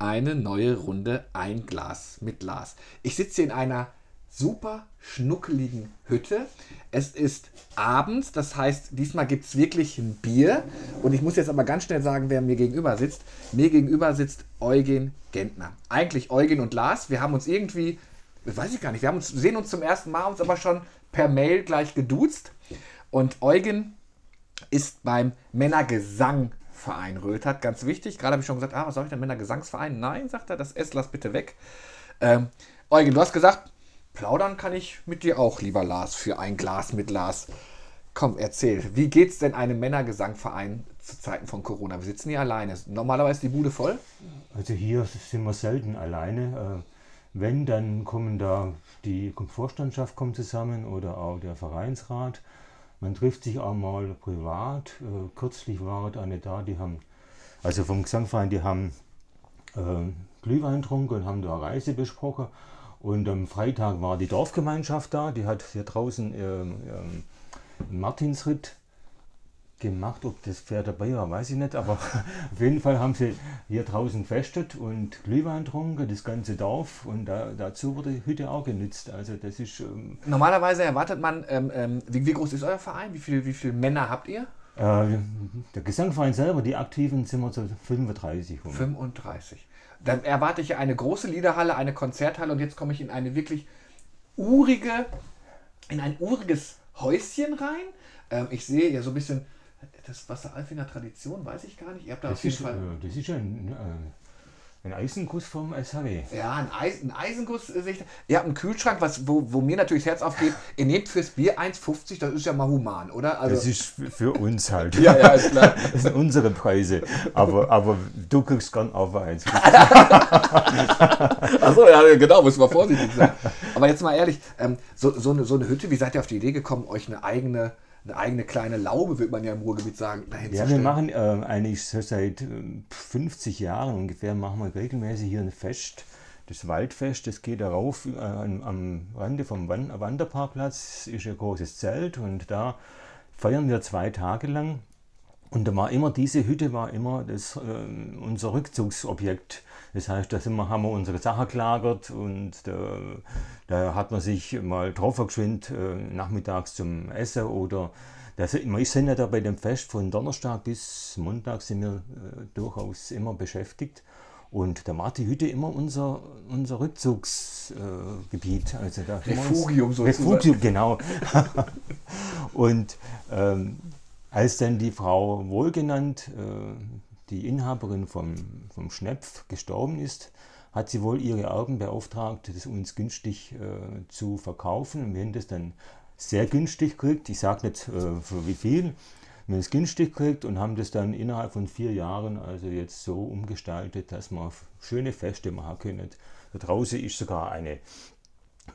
eine neue Runde Ein Glas mit Glas. Ich sitze in einer super schnuckeligen Hütte. Es ist abends, das heißt, diesmal gibt es wirklich ein Bier. Und ich muss jetzt aber ganz schnell sagen, wer mir gegenüber sitzt. Mir gegenüber sitzt Eugen Gentner. Eigentlich Eugen und Lars. Wir haben uns irgendwie, weiß ich gar nicht, wir haben uns, sehen uns zum ersten Mal, uns aber schon per Mail gleich geduzt. Und Eugen ist beim Männergesangverein Rötert. Ganz wichtig. Gerade habe ich schon gesagt, ah, was soll ich denn Männergesangsverein? Nein, sagt er, das S lass bitte weg. Ähm, Eugen, du hast gesagt, plaudern kann ich mit dir auch, lieber Lars, für ein Glas mit Lars. Komm, erzähl, wie geht's denn einem Männergesangverein zu Zeiten von Corona? Wir sitzen hier alleine. Normalerweise ist die Bude voll? Also hier sind wir selten alleine. Äh, wenn, dann kommen da die Vorstandschaft kommt zusammen oder auch der Vereinsrat. Man trifft sich auch mal privat. Äh, kürzlich war eine da, die haben, also vom Gesangverein, die haben äh, Glühwein getrunken und haben da Reise besprochen. Und am Freitag war die Dorfgemeinschaft da, die hat hier draußen ähm, Martinsritt gemacht. Ob das Pferd dabei war, weiß ich nicht, aber auf jeden Fall haben sie hier draußen festet und Glühwein getrunken, das ganze Dorf und da, dazu wurde die Hütte auch genützt. Also das ist. Ähm Normalerweise erwartet man, ähm, ähm, wie, wie, groß ist euer Verein? Wie viele wie viel Männer habt ihr? Äh, der Gesangverein selber, die Aktiven, sind wir so 35. 35 dann erwarte ich eine große Liederhalle, eine Konzerthalle und jetzt komme ich in eine wirklich urige, in ein uriges Häuschen rein. Ähm, ich sehe ja so ein bisschen, das Wasseralfinger Tradition, weiß ich gar nicht. Ihr habt da das auf jeden ist, Fall. Äh, das ist ein, äh, ein Eisenguss vom SHW. Ja, ein, Eis, ein Eisenguss. Äh, ihr habt einen Kühlschrank, was, wo, wo mir natürlich das Herz aufgeht. Ihr nehmt fürs Bier 1,50, das ist ja mal human, oder? Also, das ist für uns halt. ja, ja, ist klar. Das sind unsere Preise. Aber, aber du kriegst gern auf 1,50. Achso, ja, genau, muss man vorsichtig sein. Aber jetzt mal ehrlich, ähm, so, so, eine, so eine Hütte, wie seid ihr auf die Idee gekommen, euch eine eigene eine eigene kleine Laube, würde man ja im Ruhrgebiet sagen, dahin Ja, wir machen äh, eigentlich seit äh, 50 Jahren ungefähr, machen wir regelmäßig hier ein Fest. Das Waldfest, das geht darauf äh, am Rande vom Wanderparkplatz, ist ein großes Zelt und da feiern wir zwei Tage lang. Und da war immer, diese Hütte war immer das, äh, unser Rückzugsobjekt. Das heißt, da sind wir, haben wir unsere Sachen gelagert und da, da hat man sich mal drauf geschwind äh, nachmittags zum Essen oder das, wir sind ja da bei dem Fest von Donnerstag bis Montag sind wir äh, durchaus immer beschäftigt. Und da war die Hütte immer unser, unser Rückzugsgebiet. Äh, also da Refugium sozusagen. Refugium, genau. und ähm, als dann die Frau Wohlgenannt, äh, die Inhaberin vom, vom Schnepf, gestorben ist, hat sie wohl ihre Erben beauftragt, das uns günstig äh, zu verkaufen. Und wir haben das dann sehr günstig gekriegt. Ich sage nicht äh, für wie viel. Wir haben es günstig gekriegt und haben das dann innerhalb von vier Jahren also jetzt so umgestaltet, dass man schöne Feste machen können. Da draußen ist sogar eine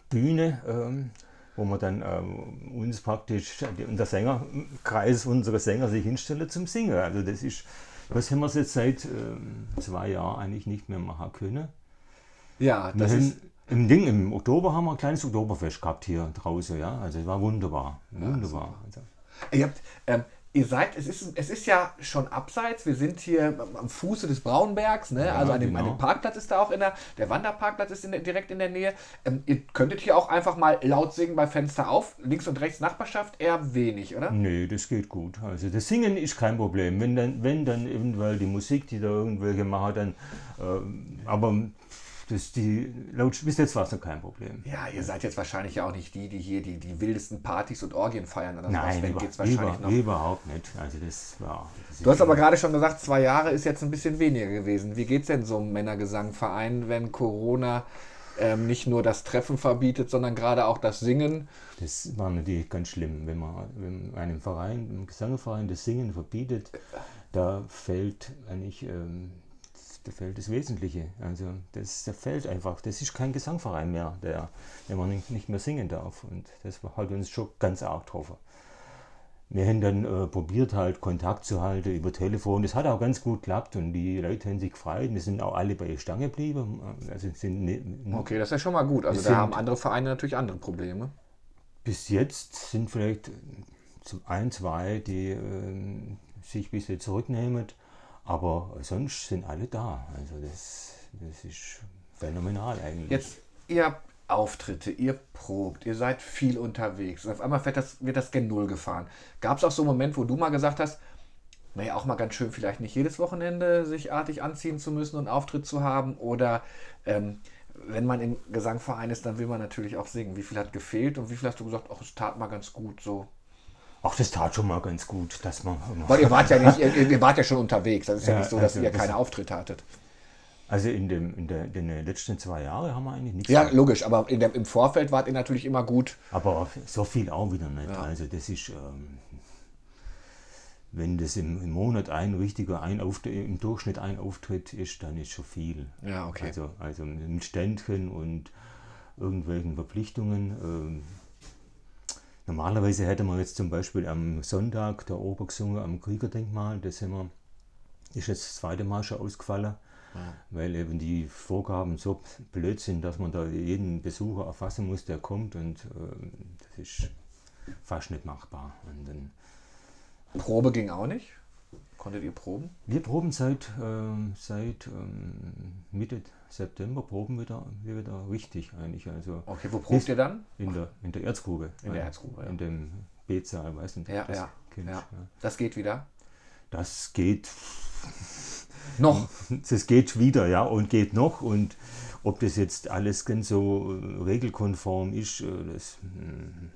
Bühne. Ähm, wo man dann ähm, uns praktisch, der Sängerkreis unserer Sänger sich hinstellen zum Singen. Also das ist, was haben wir jetzt seit ähm, zwei Jahren eigentlich nicht mehr machen können. Ja, das wir ist... Im Ding, im Oktober haben wir ein kleines Oktoberfest gehabt hier draußen, ja. Also es war wunderbar. Wunderbar. Ja, Ihr habt, ähm, ihr seid, es ist, es ist ja schon abseits, wir sind hier am Fuße des Braunbergs, ne? Ja, also an dem, genau. an dem, Parkplatz ist da auch in der, der Wanderparkplatz ist in der, direkt in der Nähe. Ähm, ihr könntet hier auch einfach mal laut singen bei Fenster auf, links und rechts Nachbarschaft eher wenig, oder? Nee, das geht gut. Also das Singen ist kein Problem. Wenn dann, wenn dann eventuell die Musik, die da irgendwelche machen, dann, äh, aber das die laut bis jetzt war es noch kein Problem. Ja, ihr seid jetzt wahrscheinlich auch nicht die, die hier die, die wildesten Partys und Orgien feiern oder Nein, über, geht's wahrscheinlich über, noch. überhaupt nicht. Also das war. Das du hast aber gerade schon gesagt, zwei Jahre ist jetzt ein bisschen weniger gewesen. Wie geht es denn so einem Männergesangverein, wenn Corona ähm, nicht nur das Treffen verbietet, sondern gerade auch das Singen? Das war natürlich ganz schlimm, wenn man wenn einem Verein, einem Gesangverein das Singen verbietet. Da fällt eigentlich ähm, da fällt das Wesentliche. Also das, da fällt einfach, das ist kein Gesangverein mehr, der, der man nicht mehr singen darf. Und das hat uns schon ganz arg getroffen. Wir haben dann äh, probiert, halt Kontakt zu halten über Telefon. Das hat auch ganz gut geklappt und die Leute haben sich gefreut. Wir sind auch alle bei ihr Stange geblieben. Also sind ne, okay, das ist ja schon mal gut. Also da haben andere Vereine natürlich andere Probleme. Bis jetzt sind vielleicht ein, zwei, die äh, sich ein bisschen zurücknehmen. Aber sonst sind alle da. Also das, das ist phänomenal eigentlich. Jetzt, ihr habt Auftritte, ihr probt, ihr seid viel unterwegs und auf einmal wird das, wird das Gen Null gefahren. Gab es auch so einen Moment, wo du mal gesagt hast, naja, auch mal ganz schön, vielleicht nicht jedes Wochenende sich artig anziehen zu müssen und Auftritt zu haben oder ähm, wenn man im Gesangverein ist, dann will man natürlich auch singen. Wie viel hat gefehlt und wie viel hast du gesagt, ach, es tat mal ganz gut so? Ach, das tat schon mal ganz gut, dass man. Weil ihr wart ja nicht, ihr, ihr wart ja schon unterwegs. Das ist ja, Ja, nicht so, dass also ihr das- keine Auftritte hattet. Also in, dem, in, der, in den letzten zwei Jahren haben wir eigentlich nichts. Ja, logisch, aber der, im Vorfeld wart ihr natürlich immer gut. Aber so viel auch wieder nicht. Also das ist, ähm, wenn das im, im Monat ein richtiger ein Auftritt, im Durchschnitt ein Auftritt ist, dann ist schon viel. Ja, okay. Also, also mit Ständchen und irgendwelchen Verpflichtungen. Ähm, normalerweise hätte man jetzt zum Beispiel am Sonntag der Oper gesungen am Kriegerdenkmal. Das haben wir, ist jetzt das zweite Mal schon ausgefallen. Weil eben die Vorgaben so blöd sind, dass man da jeden Besucher erfassen muss, der kommt und ähm, das ist fast nicht machbar. Und dann, Probe ging auch nicht. Konntet ihr proben? wir proben seit, ähm, seit ähm, Mitte September, proben wir da, wir wieder richtig eigentlich. Also Okay, wo probt ihr dann? in der, in der Erzgrube. In der Erzgrube, ja. In dem B-Saal, weißt du? Ja, das ja, kennst, ja. ja. Das geht wieder. Das geht Noch. das geht wieder, ja, und geht noch. Und ob das jetzt alles ganz so äh, regelkonform ist, äh, das hm,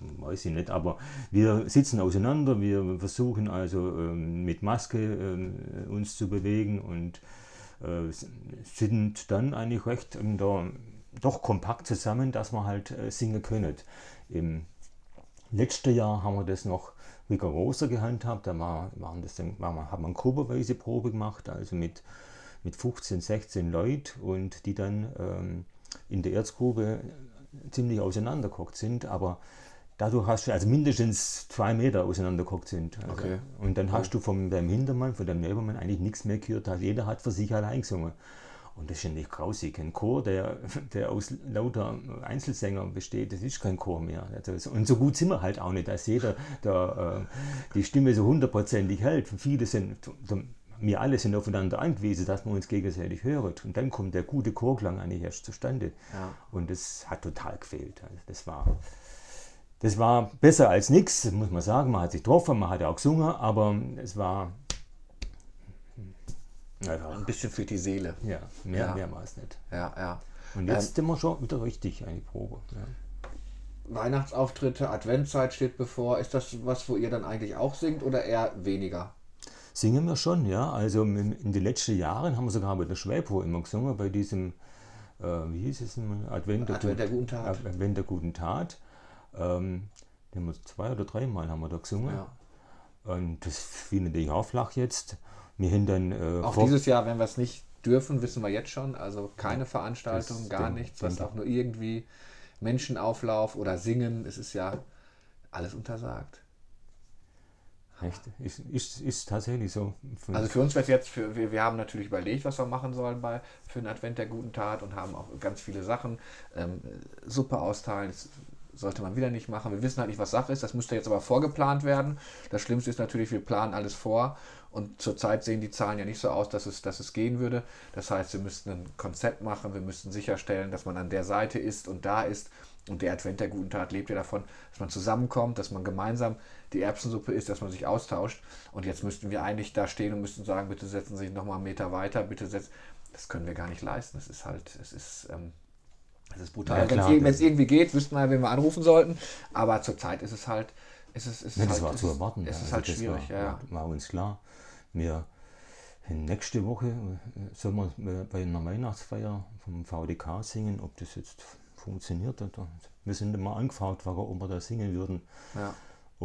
weiß ich nicht. Aber wir sitzen auseinander, wir versuchen also ähm, mit Maske ähm, uns zu bewegen und äh, sind dann eigentlich recht ähm, da, doch kompakt zusammen, dass wir halt äh, singen können. Im letzten Jahr haben wir das noch rigoroser gehandhabt. Da war, waren das dann, war, man- haben wir eine gruppenweise Probe gemacht, also mit, mit 15, 16 Leuten und die dann ähm, in der Erzgrube ziemlich auseinandergeguckt sind. Aber dadurch hast du, also mindestens zwei Meter auseinandergeguckt sind. Also, Okay. Und dann hast du von deinem Hintermann, von deinem Nebenmann eigentlich nichts mehr gehört. Also jeder hat für sich allein gesungen. Und das ist ja nicht grausig. Ein Chor, der, der aus lauter Einzelsängern besteht, das ist kein Chor mehr. Also, und so gut sind wir halt auch nicht, dass jeder da, äh, die Stimme so hundertprozentig hält. Viele sind, wir alle sind aufeinander angewiesen, dass man uns gegenseitig hört. Und dann kommt der gute Chorklang eigentlich erst zustande. Ja. Und das hat total gefehlt. Also das war, das war besser als nichts, muss man sagen. Man hat sich getroffen, man hat auch gesungen, aber es war einfach, Ein bisschen für die Seele. ja, mehr, Ja. mehr war es nicht. Ja, ja. Und jetzt sind wir schon wieder richtig eine Probe. Ja. Weihnachtsauftritte, Adventzeit steht bevor. Ist das was, wo ihr dann eigentlich auch singt oder eher weniger? Singen wir schon, ja. Also in den letzten Jahren haben wir sogar bei der Schwäbro immer gesungen, bei diesem, äh, wie hieß es Advent der, Advent der guten Tat. Advent der guten Tat. Ähm, den wir zwei oder dreimal haben wir da gesungen. Ja. Und das fiel natürlich auch flach jetzt. Wir haben dann äh, Auch dieses Jahr, wenn wir es nicht dürfen, wissen wir jetzt schon. Also keine Veranstaltung, Das gar denk- nichts, was auch nur irgendwie Menschenauflauf oder Singen. Es ist ja alles untersagt. Echt? Ist, ist, ist tatsächlich so. Also für uns wird jetzt, für, wir, wir haben natürlich überlegt, was wir machen sollen bei, für den Advent der guten Tat und haben auch ganz viele Sachen. Ähm, Suppe austeilen, das sollte man wieder nicht machen. Wir wissen halt nicht, was Sache ist. Das müsste jetzt aber vorgeplant werden. Das Schlimmste ist natürlich, wir planen alles vor und zurzeit sehen die Zahlen ja nicht so aus, dass es, dass es gehen würde. Das heißt, wir müssten ein Konzept machen, wir müssten sicherstellen, dass man an der Seite ist und da ist. Und der Advent der guten Tat lebt ja davon, dass man zusammenkommt, dass man gemeinsam die Erbsensuppe isst, dass man sich austauscht. Und jetzt müssten wir eigentlich da stehen und müssten sagen, bitte setzen Sie sich nochmal einen Meter weiter, bitte setzen. Das können wir gar nicht leisten. Das ist halt, es ist, ähm, es ist brutal. Ja, Wenn es das- irgendwie geht, wüssten wir, wen wir anrufen sollten. Aber zurzeit ist es halt, ist es, ist Ja, das halt, war es zu ist- erwarten. Es ja. ist Also halt das schwierig, war, ja, war uns klar. Wir nächste Woche äh, sollen wir bei einer Weihnachtsfeier vom VDK singen, ob das jetzt funktioniert. Oder. Wir sind immer angefragt, ob wir da singen würden, ja.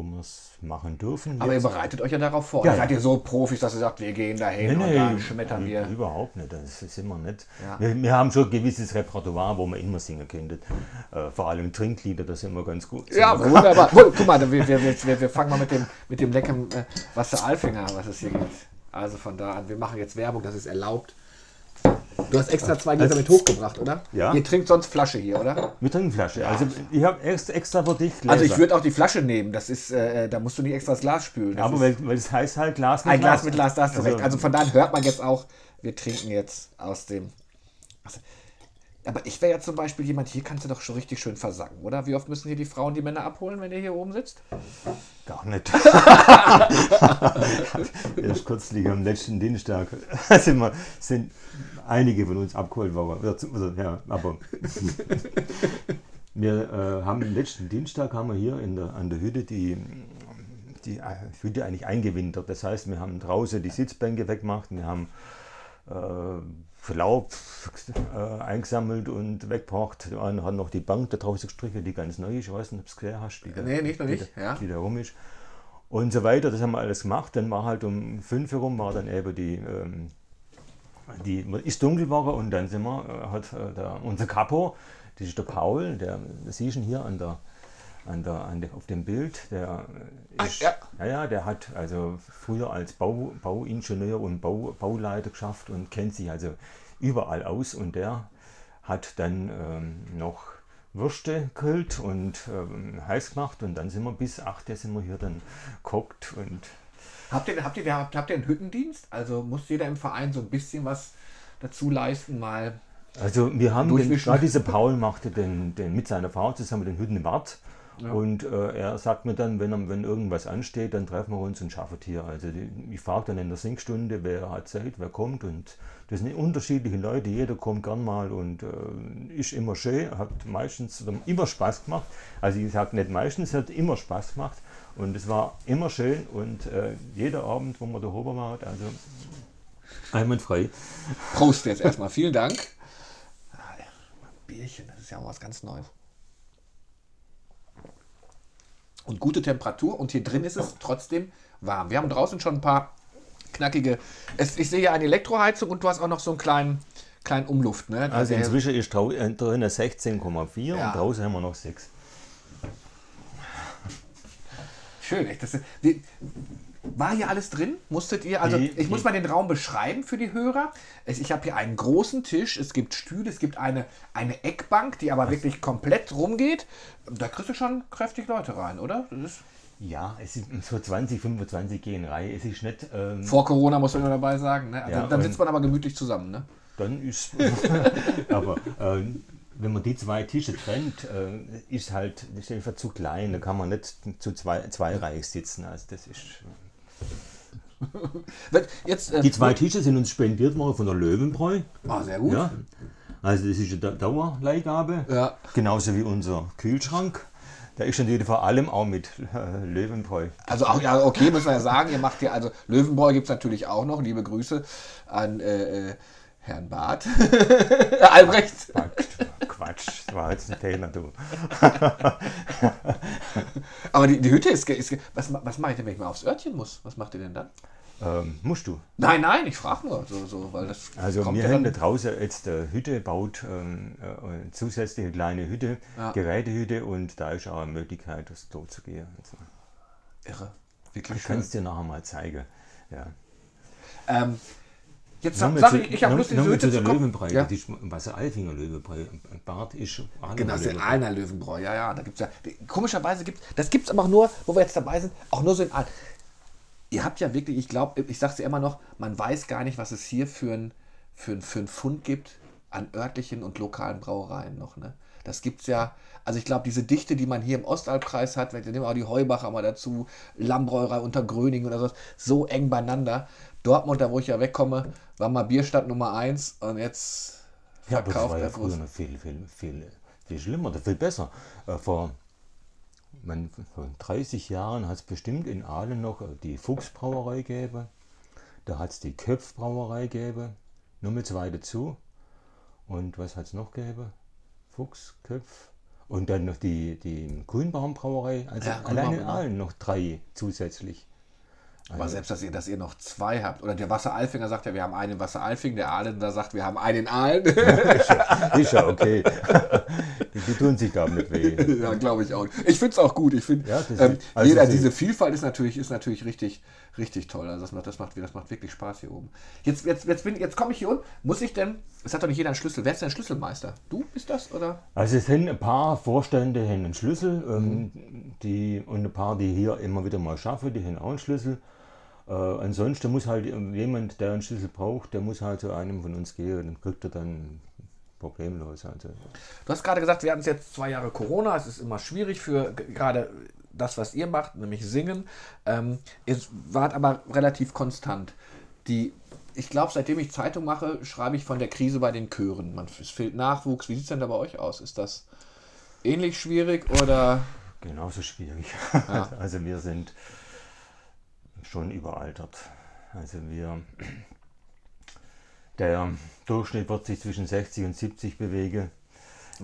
Wir es machen dürfen. Aber ihr Jetzt- bereitet euch ja darauf vor. Ja, Seid ja. ihr so Profis, dass ihr sagt, wir gehen dahin Nee, und nee, dann schmettern wir. Überhaupt nicht, das sind wir nicht. Ja. Wir, wir haben schon ein gewisses Repertoire, wo wir immer singen können. Äh, vor allem Trinklieder, das sind wir ganz gut. Ja, wunderbar. Guck mal, wir, wir, wir, wir fangen mal mit dem, mit dem leckeren äh, Wasser Alfinger, was es hier gibt. Also von da an, wir machen jetzt Werbung, das ist erlaubt. Du hast extra zwei Gläser mit hochgebracht, oder? Ja. Ihr trinkt sonst Flasche hier, oder? Wir trinken Flasche. Also ich habe extra, extra für dich Gläser. Also ich würde auch die Flasche nehmen. Das ist, äh, da musst du nicht extra das Glas spülen. Das Aber weil, weil es heißt halt Glas mit ein Glas mit Glas, da hast du Also- recht. Also von daher hört man jetzt auch, wir trinken jetzt aus dem Also, aber ich wäre ja zum Beispiel jemand, hier kannst du doch schon richtig schön versacken, oder? Wie oft müssen hier die Frauen die Männer abholen, wenn ihr hier oben sitzt? Gar nicht. Erst kürzlich am letzten Dienstag sind, wir, sind einige von uns abgeholt worden. Also, ja, aber wir äh, haben am letzten Dienstag haben wir hier in der, an der Hütte die, die Hütte eigentlich eingewintert. Das heißt, wir haben draußen die Sitzbänke weggemacht, wir haben äh, Laub äh, eingesammelt und weggebracht. Dann hat noch die Bank da draußen gestrichen, die ganz neu ist. Ich weiß nicht, ob du es gesehen hast. Die da, nee, nicht noch nicht. Die, ja. die da rum ist. Und so weiter, das haben wir alles gemacht. Dann war halt um 5 herum, war dann eben die, ähm, die ist dunkel geworden und dann sind wir, äh, hat äh, der, unser Capo, das ist der Paul, der, das siehst du hier an der, an der, an der, auf dem Bild, der ah, ist, ja. ja. ja, der hat also früher als Bau, Bauingenieur und Bau, Bauleiter geschafft und kennt sich also überall aus und der hat dann ähm, noch Würste grillt und ähm, heiß gemacht und dann sind wir bis 8 Uhr sind wir hier dann gekocht und Habt ihr, habt, ihr, habt, habt ihr einen Hüttendienst? Also muss jeder im Verein so ein bisschen was dazu leisten, mal. Also wir haben den, gerade dieser Paul machte den, den mit seiner Frau zusammen den Hüttenwart ja. Und äh, er sagt mir dann, wenn, wenn irgendwas ansteht, dann treffen wir uns und schaffen hier. Also die, ich frage dann in der Sinkstunde, wer hat Zeit, wer kommt. Und das sind unterschiedliche Leute, jeder kommt gern mal und äh, ist immer schön, hat meistens oder immer Spaß gemacht. Also ich sage nicht meistens, hat immer Spaß gemacht. Und es war immer schön und äh, jeder Abend, wo man da oben war, also einwandfrei. Prost jetzt erstmal, vielen Dank. Ah, Bierchen, das ist ja auch was ganz Neues und gute Temperatur und hier drin ist es trotzdem warm. Wir haben draußen schon ein paar knackige. Es, ich sehe hier eine Elektroheizung und du hast auch noch so einen kleinen, kleinen Umluft. Ne? Also inzwischen ist äh, drin 16,4 ja. und draußen haben wir noch 6. Schön, echt. Das, die, war hier alles drin? Musstet ihr, also die, ich muss mal den Raum beschreiben für die Hörer. Ich habe hier einen großen Tisch, es gibt Stühle, es gibt eine, eine Eckbank, die aber wirklich komplett rumgeht. Da kriegst du schon kräftig Leute rein, oder? ja, es ist so 20, 25 gehen rein. Es ist nicht. Ähm, Vor Corona muss man immer dabei sagen. Ne? Also ja, dann sitzt man aber gemütlich zusammen. Ne? Dann ist. aber äh, wenn man die zwei Tische trennt, äh, ist halt ist einfach zu klein. Da kann man nicht zu zwei, zwei Reich sitzen. Also das ist. Jetzt, äh, die zwei Tische sind uns spendiert worden von der Löwenbräu. Ah, sehr gut. Ja. Also das ist eine Dauerleihgabe. Ja. Genauso wie unser Kühlschrank. Der ist natürlich vor allem auch mit äh, Löwenbräu. Also auch, ja, okay, muss man ja sagen, ihr macht ja, also Löwenbräu gibt es natürlich auch noch. Liebe Grüße an äh, äh Herrn Barth. Albrecht. Quatsch, das war jetzt ein Fehler, du. Aber die, die Hütte ist, ist was, was mache ich denn, wenn ich mal aufs Örtchen muss? Was macht ihr denn dann? Ähm, musst du. Nein, nein, ich frage nur. So, so, weil das also wir haben da draußen jetzt eine Hütte baut, ähm, äh, eine zusätzliche kleine Hütte, ja. Gerätehütte und da ist auch eine Möglichkeit, das dort zu gehen. Also. Irre. Wirklich ich kann es dir nachher mal zeigen. Ja. Ähm, Jetzt sag, sag ich, ich habe Lust, diese Hütte zu der Löwenbräu, ja. die Alfinger Löwenbräu, Bart ist Genau, das ist einer Löwenbräu, ja, ja, da gibt's ja, komischerweise gibt es, das gibt es aber auch nur, wo wir jetzt dabei sind, auch nur so in Aalen. Ihr habt ja wirklich, ich glaube, ich sage es ja immer noch, man weiß gar nicht, was es hier für ein, für ein, für ein Fund gibt an örtlichen und lokalen Brauereien noch, ne? Das gibt es ja, also ich glaube, diese Dichte, die man hier im Ostalbkreis hat, wir nehmen auch die Heubacher mal dazu, Lammbräuerei unter Gröning oder so, so eng beieinander. Dortmund, da wo ich ja wegkomme, war mal Bierstadt Nummer 1 und jetzt verkauft ja, das war ja früher noch viel, viel, viel, viel schlimmer oder viel besser. Äh, vor, man, vor 30 Jahren hat es bestimmt in Aalen noch die Fuchsbrauerei gegeben. Da hat es die Köpfbrauerei gegeben. Nur mit zwei dazu. Und was hat es noch gegeben? Fuchs, Köpf. Und dann noch die, die Grünbaumbrauerei. Also ja, allein in Aalen noch drei zusätzlich. Aber selbst, dass ihr, dass ihr noch zwei habt, oder der Wasseralfinger sagt ja, wir haben einen Wasseralfing, der Aalen sagt, wir haben einen Aalen. ist, ja, okay. Die, tun sich da nicht weh. Ja, glaube ich auch. Ich finde es auch gut. Ich finde, ja, ähm, also jeder, diese Vielfalt ist natürlich, ist natürlich richtig, richtig toll. Also das macht, das macht, das macht wirklich Spaß hier oben. Jetzt, jetzt, jetzt, jetzt komme ich hier unten. Muss ich denn, es hat doch nicht jeder einen Schlüssel. Wer ist denn der Schlüsselmeister? Du bist das, oder? Also es sind ein paar Vorstände, die haben einen Schlüssel. Ähm, mhm. die, und ein paar, die hier immer wieder mal schaffen, die haben auch einen Schlüssel. Äh, ansonsten muss halt jemand, der einen Schlüssel braucht, der muss halt zu einem von uns gehen. Dann kriegt er dann problemlos. Also, Du hast gerade gesagt, wir hatten jetzt zwei Jahre Corona. Es ist immer schwierig für gerade das, was ihr macht, nämlich singen. Ähm, ihr wart aber relativ konstant. Die, ich glaube, seitdem ich Zeitung mache, schreibe ich von der Krise bei den Chören. Man, es fehlt Nachwuchs. Wie sieht es denn da bei euch aus? Ist das ähnlich schwierig oder? genauso schwierig. Ja. Also wir sind schon überaltert. Also wir, der Durchschnitt wird sich zwischen 60 und 70 bewegen,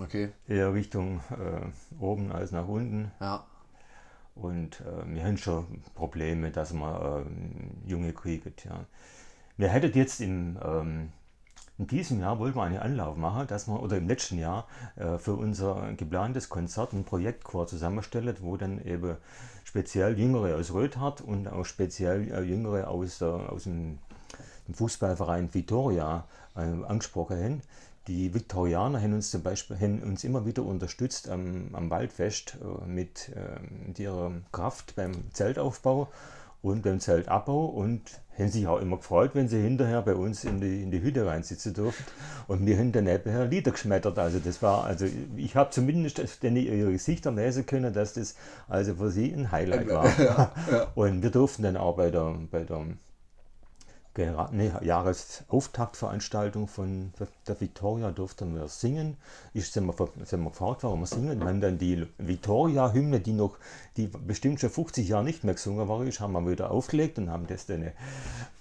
Okay, eher Richtung äh, oben als nach unten. ja. Und äh, wir haben schon Probleme, dass wir ähm, Junge kriegen. Ja. Wir hätten jetzt im, ähm, in diesem Jahr wollten wir einen Anlauf machen, dass wir, oder im letzten Jahr, äh, für unser geplantes Konzert ein Projektchor zusammenstellen, wo dann eben speziell Jüngere aus Röthart und auch speziell äh, Jüngere aus, der, aus dem, dem Fußballverein Vitoria äh, angesprochen haben. Die Viktorianer haben uns zum Beispiel haben uns immer wieder unterstützt am, am Waldfest äh, mit, äh, mit ihrer Kraft beim Zeltaufbau und beim Zeltabbau und haben sich auch immer gefreut, wenn sie hinterher bei uns in die, in die Hütte reinsitzen durften. Und wir haben dann nebenher Lieder geschmettert. Also das war, also ich habe zumindest denn ihre Gesichter lesen können, dass das also für sie ein Highlight war. Und wir durften dann auch bei der, bei der nee, Jahresauftaktveranstaltung von der- Victoria durften wir singen. Ich sind wir, sind wir gefragt, warum wir singen. Wir haben dann die Victoria-Hymne, die noch, die bestimmt schon 50 Jahre nicht mehr gesungen war, ist, haben wir wieder aufgelegt und haben das dann,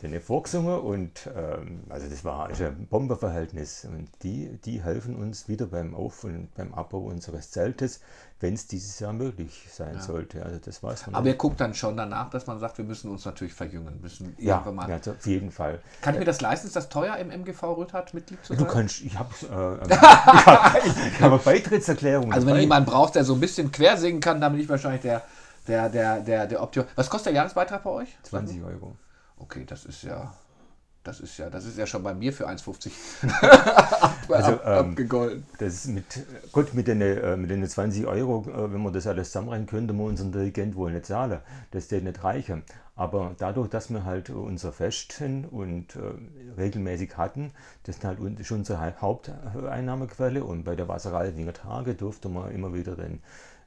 dann vorgesungen. Und ähm, also das war ist ein Bomberverhältnis. Und die, die helfen uns wieder beim Auf- und beim Abbau unseres Zeltes, wenn es dieses Jahr möglich sein sollte. Also das weiß man Aber nicht. ihr guckt dann schon danach, dass man sagt, wir müssen uns natürlich verjüngen. Müssen ja, mal. ja, also auf jeden Fall. Kann ich mir das leisten? Ist das teuer im MGV Röthart Mitglied zu Du sein? kannst, ich habe äh, ich hab, ich hab eine Beitrittserklärung. Also wenn jemand braucht, der so ein bisschen quer singen kann, dann bin ich wahrscheinlich der, der, der, der, der Option. Was kostet der Jahresbeitrag bei euch? 20 Euro. Okay, das ist ja. Das ist ja, das ist ja schon bei mir für 1,50 Also, ab, ähm, abgegolten. Das ist mit, gut, mit den, äh, mit den 20 Euro, äh, wenn wir das alles zusammenrennen, könnte man unseren Dirigent wohl nicht zahlen. Das wird nicht reichen. Aber dadurch, dass wir halt unser Festen und äh, regelmäßig hatten, das ist halt ist unsere Hau- Haupteinnahmequelle. Und bei der Wasserei Tage durfte man immer wieder den,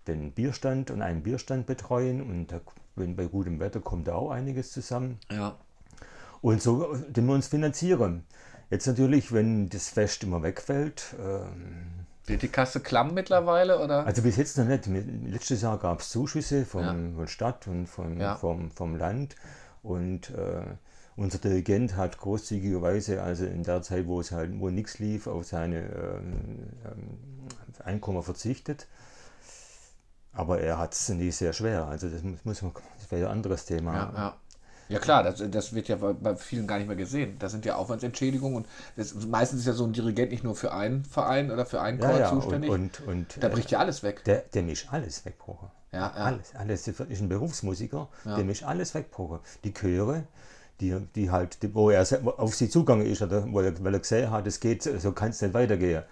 den Bierstand und einen Bierstand betreuen. Und da, wenn bei gutem Wetter kommt da auch einiges zusammen. Ja. Und so, den wir uns finanzieren. Jetzt natürlich, wenn das Fest immer wegfällt, ähm, Wird die Kasse klamm mittlerweile oder? also bis jetzt noch nicht. Letztes Jahr gab es Zuschüsse von, Ja. von Stadt und von, Ja. vom, vom Land. Und äh, unser Dirigent hat großzügigerweise, also in der Zeit, wo es halt wo nichts lief, auf seine ähm, ähm, Einkommen verzichtet. Aber er hat es nicht sehr schwer. Also das muss, muss man, das wäre ein anderes Thema. Ja, ja. Ja klar, das, das wird ja bei, vielen gar nicht mehr gesehen. Das sind ja Aufwandsentschädigungen und das, meistens ist ja so ein Dirigent nicht nur für einen Verein oder für einen Chor ja, ja. Und, zuständig. und, und da äh, bricht ja alles weg. Der, der mischt alles wegbrochen. Ja, ja. Alles, alles. Ist ein Berufsmusiker, Ja. der mischt alles wegbrochen. Die Chöre, die, die halt, wo er auf sie zugegangen ist, oder wo er, weil er gesehen hat, es geht, so kann es nicht weitergehen.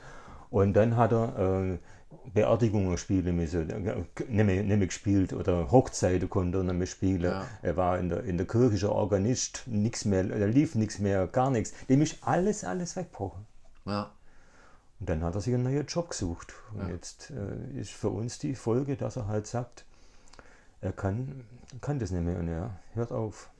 Und dann hat er äh, Beerdigungen spielen müssen, äh, nicht mehr, nicht mehr gespielt, oder Hochzeiten konnte er nicht mehr spielen. Ja. Er war in der, in der kirchischen Organist, nichts mehr, er lief nichts mehr, gar nichts. Dem ist alles, alles weggebrochen. Ja. Und dann hat er sich einen neuen Job gesucht. Und jetzt äh, ist für uns die Folge, dass er halt sagt, er kann, kann das nicht mehr und er hört auf.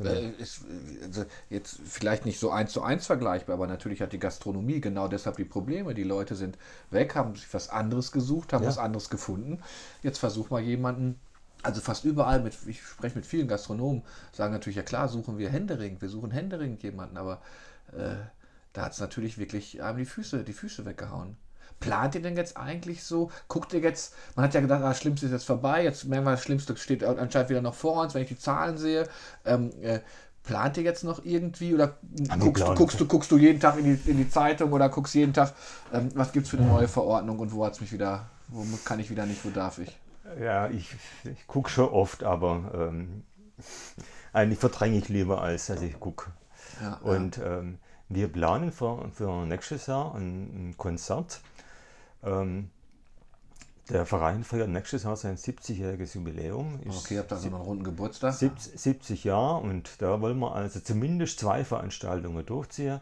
Äh, ist, also jetzt vielleicht nicht so eins zu eins vergleichbar, aber natürlich hat die Gastronomie genau deshalb die Probleme. Die Leute sind weg, haben sich was anderes gesucht, haben Ja. was anderes gefunden. Jetzt versuch mal jemanden, also fast überall, mit, ich spreche mit vielen Gastronomen, sagen natürlich, ja klar, suchen wir Händering, wir suchen Händering jemanden, aber äh, da hat es natürlich wirklich einem die Füße, die Füße weggehauen. Plant ihr denn jetzt eigentlich so? Guckt ihr jetzt, man hat ja gedacht, ah, das Schlimmste ist jetzt vorbei, jetzt merken wir, das Schlimmste steht anscheinend wieder noch vor uns, wenn ich die Zahlen sehe. Ähm, äh, plant ihr jetzt noch irgendwie oder wir guckst, du, guckst, du, guckst du jeden Tag in die, in die Zeitung oder guckst jeden Tag, ähm, was gibt es für eine neue Verordnung und wo hat es mich wieder, wo kann ich wieder nicht, wo darf ich? ja, ich, ich gucke schon oft, aber ähm, eigentlich verdränge ich lieber, als dass ich gucke. Ja, Und ähm, wir planen für, für nächstes Jahr ein, ein Konzert. Ähm, der Verein feiert nächstes Jahr sein 70-jähriges Jubiläum. Okay, habt ihr also noch einen runden Geburtstag? 70, 70 Jahre und da wollen wir also zumindest zwei Veranstaltungen durchziehen.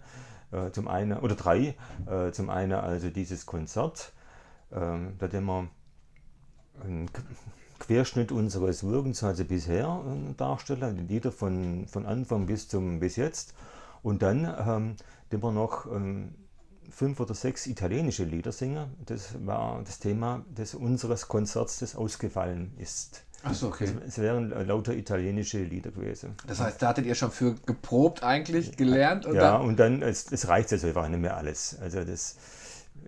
Äh, zum einen, oder drei. Äh, zum einen also dieses Konzert, ähm, da dem wir einen Querschnitt unseres Wirkens also bisher äh, darstellen, die Lieder von, von Anfang bis zum bis jetzt. Und dann ähm, dem wir noch ähm, fünf oder sechs italienische Lieder singen. Das war das Thema des unseres Konzerts, das ausgefallen ist. Achso, okay. Es wären lauter italienische Lieder gewesen. Das heißt, da hattet ihr schon für geprobt eigentlich, gelernt? Und ja, dann und dann, es, es reicht jetzt einfach nicht mehr alles. Also das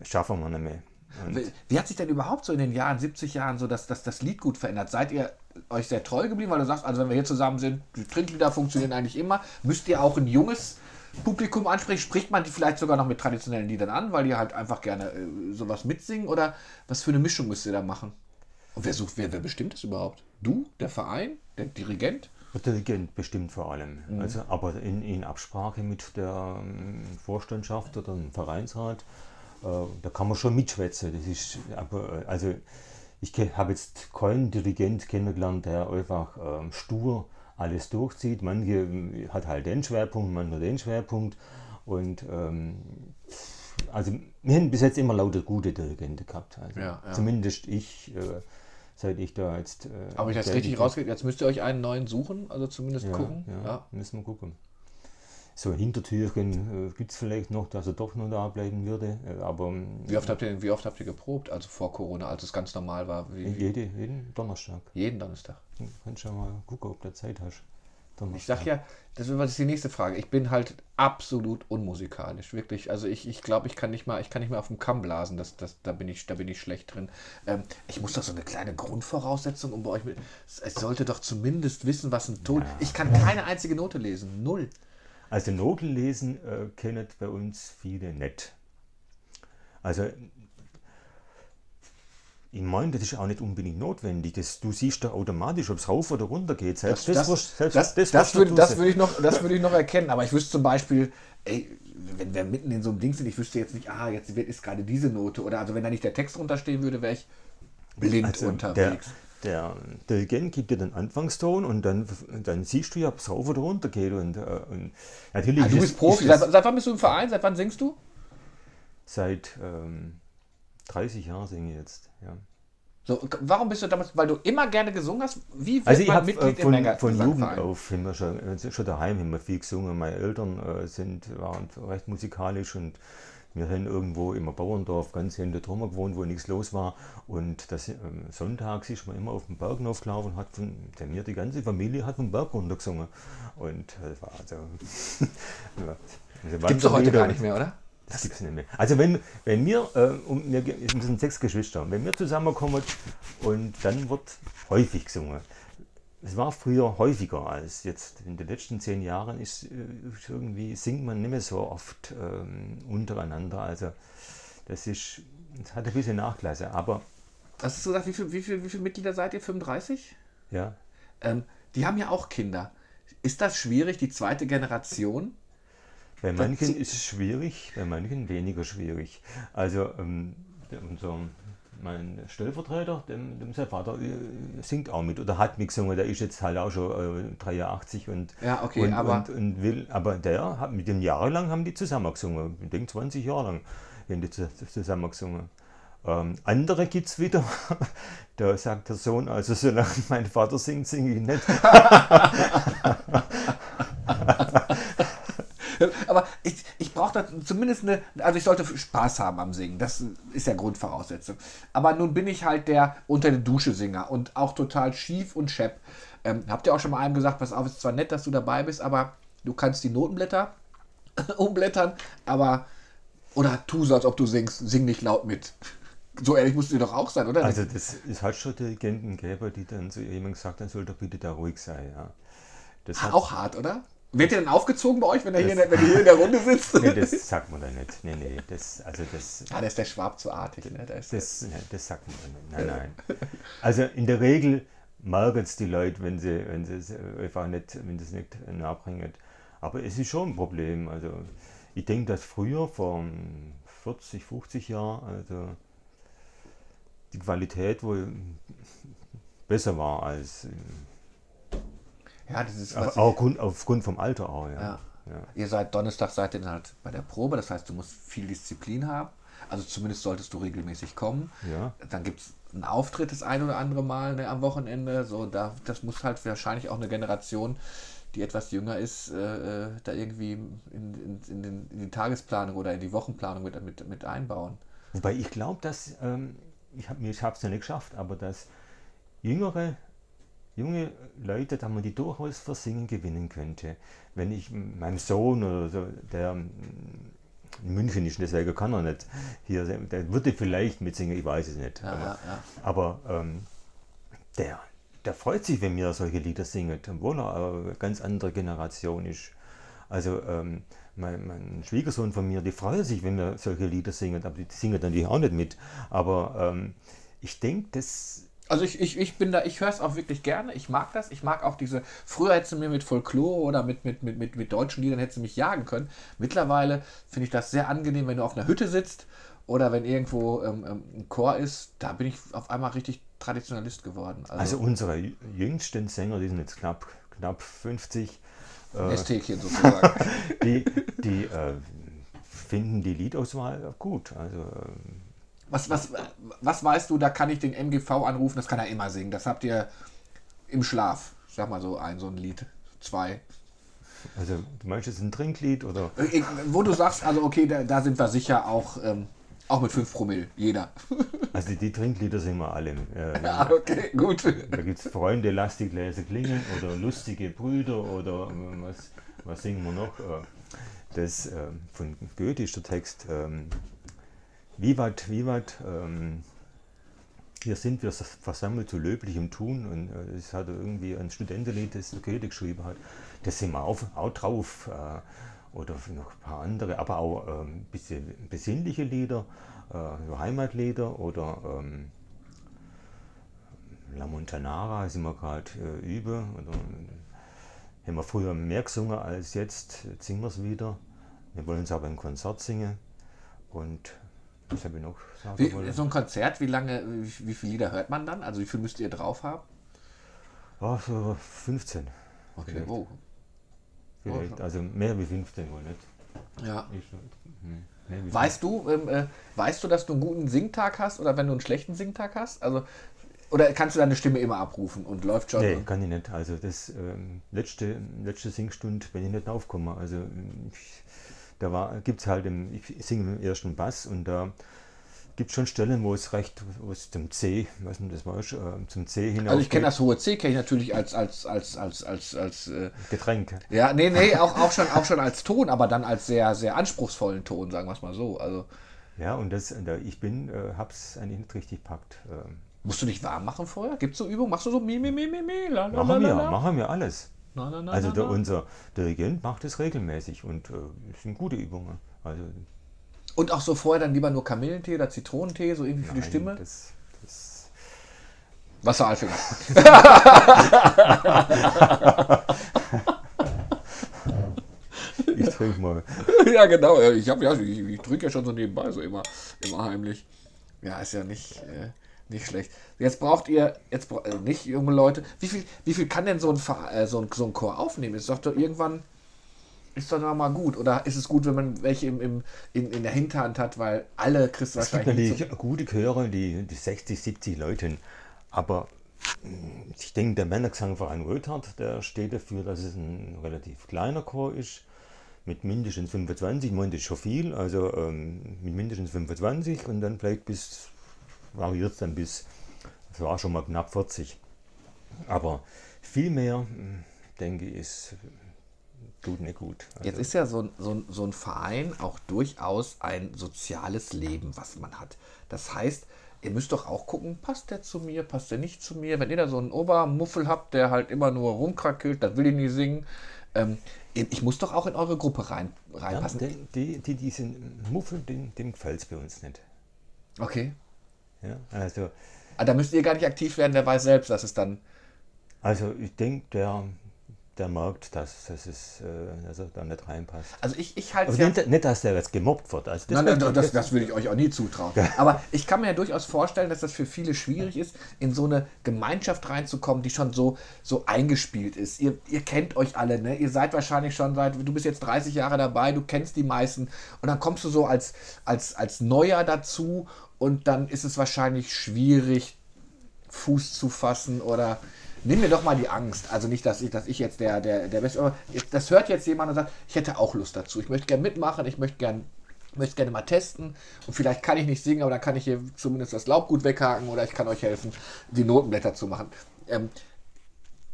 schaffen wir nicht mehr. Und Wie hat sich denn überhaupt so in den Jahren, 70 Jahren, so das, das, das Liedgut verändert? Seid ihr euch sehr treu geblieben, weil du sagst, also wenn wir hier zusammen sind, die Trinklieder funktionieren eigentlich immer. Müsst ihr auch ein junges Publikum anspricht, spricht man die vielleicht sogar noch mit traditionellen Liedern an, weil die halt einfach gerne äh, sowas mitsingen? Oder was für eine Mischung müsst ihr da machen? Und wer sucht, wer, wer bestimmt das überhaupt? Du, der Verein, der Dirigent? Der Dirigent bestimmt vor allem. Mhm. Also, aber in, in, Absprache mit der ähm, Vorstandschaft oder dem Vereinsrat, äh, da kann man schon mitschwätzen. Das ist, aber, äh, also ich habe jetzt keinen Dirigent kennengelernt, der einfach ähm, stur alles durchzieht. Manche äh, hat halt den Schwerpunkt, manche den Schwerpunkt. Und ähm, also wir haben bis jetzt immer lauter gute Dirigenten gehabt. Also ja, ja. Zumindest ich, äh, seit ich da jetzt. Äh, Aber ich das richtig rausgeht, jetzt müsst ihr euch einen neuen suchen, also zumindest ja, gucken. Ja, müssen wir gucken so Hintertürchen äh, gibt es vielleicht noch, dass er doch noch da bleiben würde. Äh, aber, wie, oft habt ihr, wie oft habt ihr geprobt, also vor Corona, als es ganz normal war? Wie, jede, jeden Donnerstag. Jeden Donnerstag. Du kannst schon mal gucken, ob du Zeit hast. Donnerstag. Ich sag ja, das ist die nächste Frage. Ich bin halt absolut unmusikalisch, wirklich. Also ich, ich glaube, ich kann nicht mal, ich kann nicht mal auf dem Kamm blasen. Das, das, da bin ich, da bin ich schlecht drin. Ähm, ich muss doch so eine kleine Grundvoraussetzung, um bei euch mit. Es sollte doch zumindest wissen, was ein Ton. Ja. Ich kann keine einzige Note lesen, null. Also Noten lesen äh, kennen bei uns viele nicht. Also ich meine, das ist auch nicht unbedingt notwendig. Das, du siehst da automatisch, ob es rauf oder runter geht. Selbst das, das, das, selbst, das, das, das, würde, das würde ich, noch, würd ich noch erkennen. Aber ich wüsste zum Beispiel, ey, wenn wir mitten in so einem Ding sind, ich wüsste jetzt nicht, ah, jetzt ist gerade diese Note. Oder also wenn da nicht der Text runterstehen würde, wäre ich blind also unterwegs. Der, der Dirigent gibt dir den Anfangston und dann, dann siehst du ja, ob es rauf oder runter geht. Und, äh, und natürlich also du bist Profi. Seit, seit, wann bist du im Verein? Seit wann singst du? Seit ähm, 30 Jahren singe ich jetzt, ja. So, warum bist du damals, weil du immer gerne gesungen hast? Wie wird also ich habe äh, von, von Jugend auf immer schon, äh, schon daheim immer viel gesungen. Meine Eltern äh, sind, waren recht musikalisch und wir haben irgendwo im Bauerndorf ganz hinter Trummer gewohnt, wo nichts los war. Und das, ähm, sonntags ist man immer auf dem Berg aufgelaufen und hat von, der mir die ganze Familie hat vom Berg runtergesungen. Und das war also. also Gibt es heute gar nicht mehr, oder? Das gibt es nicht mehr. Also wenn, wenn wir, äh, um, wir, wir sind sechs Geschwister, wenn wir zusammenkommen und dann wird häufig gesungen es war früher häufiger als jetzt. In den letzten zehn Jahren ist äh, irgendwie singt man nicht mehr so oft ähm, untereinander. Also das ist, das hat ein bisschen Nachklasse. Aber Hast du gesagt, wie viele wie viel, wie viel Mitglieder seid ihr? 35? Ja. Ähm, die haben ja auch Kinder. Ist das schwierig, die zweite Generation? Bei manchen ist es schwierig, bei manchen weniger schwierig. Also ähm, unser mein Stellvertreter, dem, dem sein Vater äh, singt auch mit oder hat mitgesungen, der ist jetzt halt auch schon äh, 83 und, ja, okay, und, aber, und, und, will, aber der hat mit dem jahrelang haben die zusammen gesungen, ich denke 20 Jahre lang haben die zusammen gesungen. Ähm, andere gibt es wieder, da sagt der Sohn, also solange mein Vater singt, singe ich nicht. Aber ich, ich brauche da zumindest eine, also ich sollte Spaß haben am Singen. Das ist ja Grundvoraussetzung. Aber nun bin ich halt der unter der Dusche Singer und auch total schief und schepp. Ähm, habt ihr auch schon mal einem gesagt, pass auf, ist zwar nett, dass du dabei bist, aber du kannst die Notenblätter umblättern, aber oder tu so, als ob du singst, sing nicht laut mit. So ehrlich musst du doch auch sein, oder? Also das ist halt schon Dirigenten gäbe, die dann zu jemandem gesagt dann soll doch bitte da ruhig sein. Ja. Das auch hart, oder? Wird ihr dann aufgezogen bei euch, wenn, er hier, wenn ihr hier in der Runde sitzt? nee, das sagt man da nicht. Nee, nee, das, also das, ah, da ist der Schwab zu artig. Ne? Da das, das, das sagt man da nicht. Nein, nein. Also in der Regel merken es die Leute, wenn sie, wenn sie es einfach nicht, wenn das nicht nachbringen. Aber es ist schon ein Problem. Also ich denke, dass früher, vor 40, 50 Jahren, also die Qualität wohl besser war als ja, das ist was. Auch aufgrund vom Alter auch, ja. ja. ja. Ihr seid Donnerstag seid ihr dann halt bei der Probe, das heißt, du musst viel Disziplin haben. Also zumindest solltest du regelmäßig kommen. Ja. Dann gibt es einen Auftritt das ein oder andere Mal ne, am Wochenende. So, da, das muss halt wahrscheinlich auch eine Generation, die etwas jünger ist, äh, äh da irgendwie in, in, in, den, in, die Tagesplanung oder in die Wochenplanung mit, mit, mit einbauen. Wobei ich glaube, dass, ähm, ich habe es ja nicht geschafft, aber dass jüngere junge Leute, da man die durchaus für Singen gewinnen könnte. Wenn ich meinem Sohn oder so, der in München ist, deswegen kann er nicht hier, der würde vielleicht mitsingen, ich weiß es nicht. Ja, aber, ja, ja. aber ähm, der, der freut sich, wenn wir solche Lieder singen, obwohl er eine ganz andere Generation ist. Also ähm, mein, mein, Schwiegersohn von mir, die freuen sich, wenn wir solche Lieder singen, aber die singen natürlich auch nicht mit. Aber ähm, ich denke, das also ich, ich, ich bin da, ich höre es auch wirklich gerne. Ich mag das. Ich mag auch diese. Früher hättest du mir mit Folklore oder mit, mit, mit, mit, mit deutschen Liedern hättest du mich jagen können. Mittlerweile finde ich das sehr angenehm, wenn du auf einer Hütte sitzt oder wenn irgendwo ähm, ähm ein Chor ist. Da bin ich auf einmal richtig Traditionalist geworden. Also, also unsere jüngsten Sänger, die sind jetzt knapp, knapp 50. Äh, sozusagen. die die äh, finden die Liedauswahl gut. Also. Ähm, was, was, was weißt du, da kann ich den MGV anrufen, das kann er immer singen. Das habt ihr im Schlaf. Sag mal so ein, so ein Lied. Zwei. Also du meinst jetzt ein Trinklied oder? Ich, wo du sagst, also okay, da, da sind wir sicher auch, ähm, auch mit 5 Promille, jeder. Also die Trinklieder singen wir alle. Äh, ja, okay, gut. Da gibt es Freunde, lass die Gläser klingen oder lustige Brüder oder äh, was, was singen wir noch? Äh, das äh, von Goethe ist der Text. Ähm, Vivat, Vivat, ähm, hier sind wir versammelt zu löblichem Tun und äh, das hat irgendwie ein Studentenlied, das Goethe geschrieben hat, das sind wir auch, auch drauf äh, oder noch ein paar andere, aber auch ein ähm, bisschen besinnliche Lieder, äh, Heimatlieder oder ähm, La Montanara sind wir gerade äh, über oder haben wir früher mehr gesungen als jetzt, jetzt singen wir es wieder. Wir wollen es aber im Konzert singen und das habe ich noch wie, So ein Konzert, wie lange, wie, wie viele Lieder hört man dann? Also wie viel müsst ihr drauf haben? Oh, so 15. Okay, vielleicht. oh. Vielleicht, also mehr wie 15 wohl nicht. Ja. Ich, hm, weißt du, ähm, äh, weißt du, dass du einen guten Singtag hast oder wenn du einen schlechten Singtag hast? Also oder kannst du deine Stimme immer abrufen und läuft schon? Nee, kann ich nicht. Also das ähm, letzte, letzte Singstunde, wenn ich nicht aufkomme. Also ich, da gibt es halt, im, ich singe im ersten Bass und da gibt es schon Stellen, wo es recht, wo es zum C, was denn das war, äh, zum C hinaus. Also ich kenne das hohe C, kenne ich natürlich als als als als als als äh, Getränk. Ja, nee, nee, auch, auch schon auch schon als Ton, aber dann als sehr sehr anspruchsvollen Ton, sagen wir es mal so. Also ja, und das, ich bin, äh, hab's eigentlich nicht richtig packt. Ähm. Musst du dich warm machen vorher? Gibt es so Übungen? Machst du so mi, mi, mi, mi, mi, la, la, machen wir, machen wir alles. Na, na, na, also der, unser Dirigent macht es regelmäßig und äh, es sind gute Übungen. Also, und auch so vorher dann lieber nur Kamillentee oder Zitronentee, so irgendwie für nein, die Stimme? Das, das Wasser Alfinger. ich trinke mal. Ja, genau. Ich, ja, ich, ich trinke ja schon so nebenbei, so immer, immer heimlich. Ja, ist ja nicht. Äh, nicht schlecht. Jetzt braucht ihr, jetzt bra äh, nicht junge Leute. Wie viel, wie viel kann denn so ein, äh, so, ein, so ein Chor aufnehmen? Ist doch, doch irgendwann, ist doch mal gut. Oder ist es gut, wenn man welche im, im, in, in der Hinterhand hat, weil alle kriegst du wahrscheinlich. Es gibt natürlich gute Chöre, die, die 60, 70 Leute. Aber mm, ich denke, der Männergesangverein Röthard, der steht dafür, dass es ein relativ kleiner Chor ist. Mit mindestens 25, ich meine, das ist schon viel, also ähm, mit mindestens 25 und dann vielleicht bis variiert es dann bis, es war schon mal knapp 40. Aber viel mehr, hm, denke ich, ist, tut nicht gut. Also Jetzt ist ja so, so, so ein Verein auch durchaus ein soziales Leben, was man hat. Das heißt, ihr müsst doch auch gucken, passt der zu mir, passt der nicht zu mir. Wenn ihr da so einen Obermuffel habt, der halt immer nur rumkrackelt, das will ich nie singen. Ähm, ich muss doch auch in eure Gruppe rein, reinpassen. Ja, die, die, diesen Muffel, dem, dem gefällt es bei uns nicht. Okay. Ja, also, Aber ah, da müsst ihr gar nicht aktiv werden, der weiß selbst, dass es dann. Also ich denke, der, der merkt, dass, dass, es, äh, dass er da nicht reinpasst. Also ich, ich halte ja, nicht, nicht, dass der jetzt gemobbt wird. Also das Nein, nein, wird- das, das will ich euch auch nie zutrauen. Aber ich kann mir ja durchaus vorstellen, dass das für viele schwierig ist, in so eine Gemeinschaft reinzukommen, die schon so, so eingespielt ist. Ihr, ihr kennt euch alle, ne? Ihr seid wahrscheinlich schon seit, du bist jetzt 30 Jahre dabei, du kennst die meisten und dann kommst du so als, als, als Neuer dazu und dann ist es wahrscheinlich schwierig, Fuß zu fassen oder nimm mir doch mal die Angst. Also nicht, dass ich, dass ich jetzt der, der, der Beste, das hört jetzt jemand und sagt, ich hätte auch Lust dazu. Ich möchte gerne mitmachen, ich möchte gerne möchte gerne mal testen und vielleicht kann ich nicht singen, aber dann kann ich hier zumindest das Laubgut weghaken oder ich kann euch helfen, die Notenblätter zu machen. Ähm,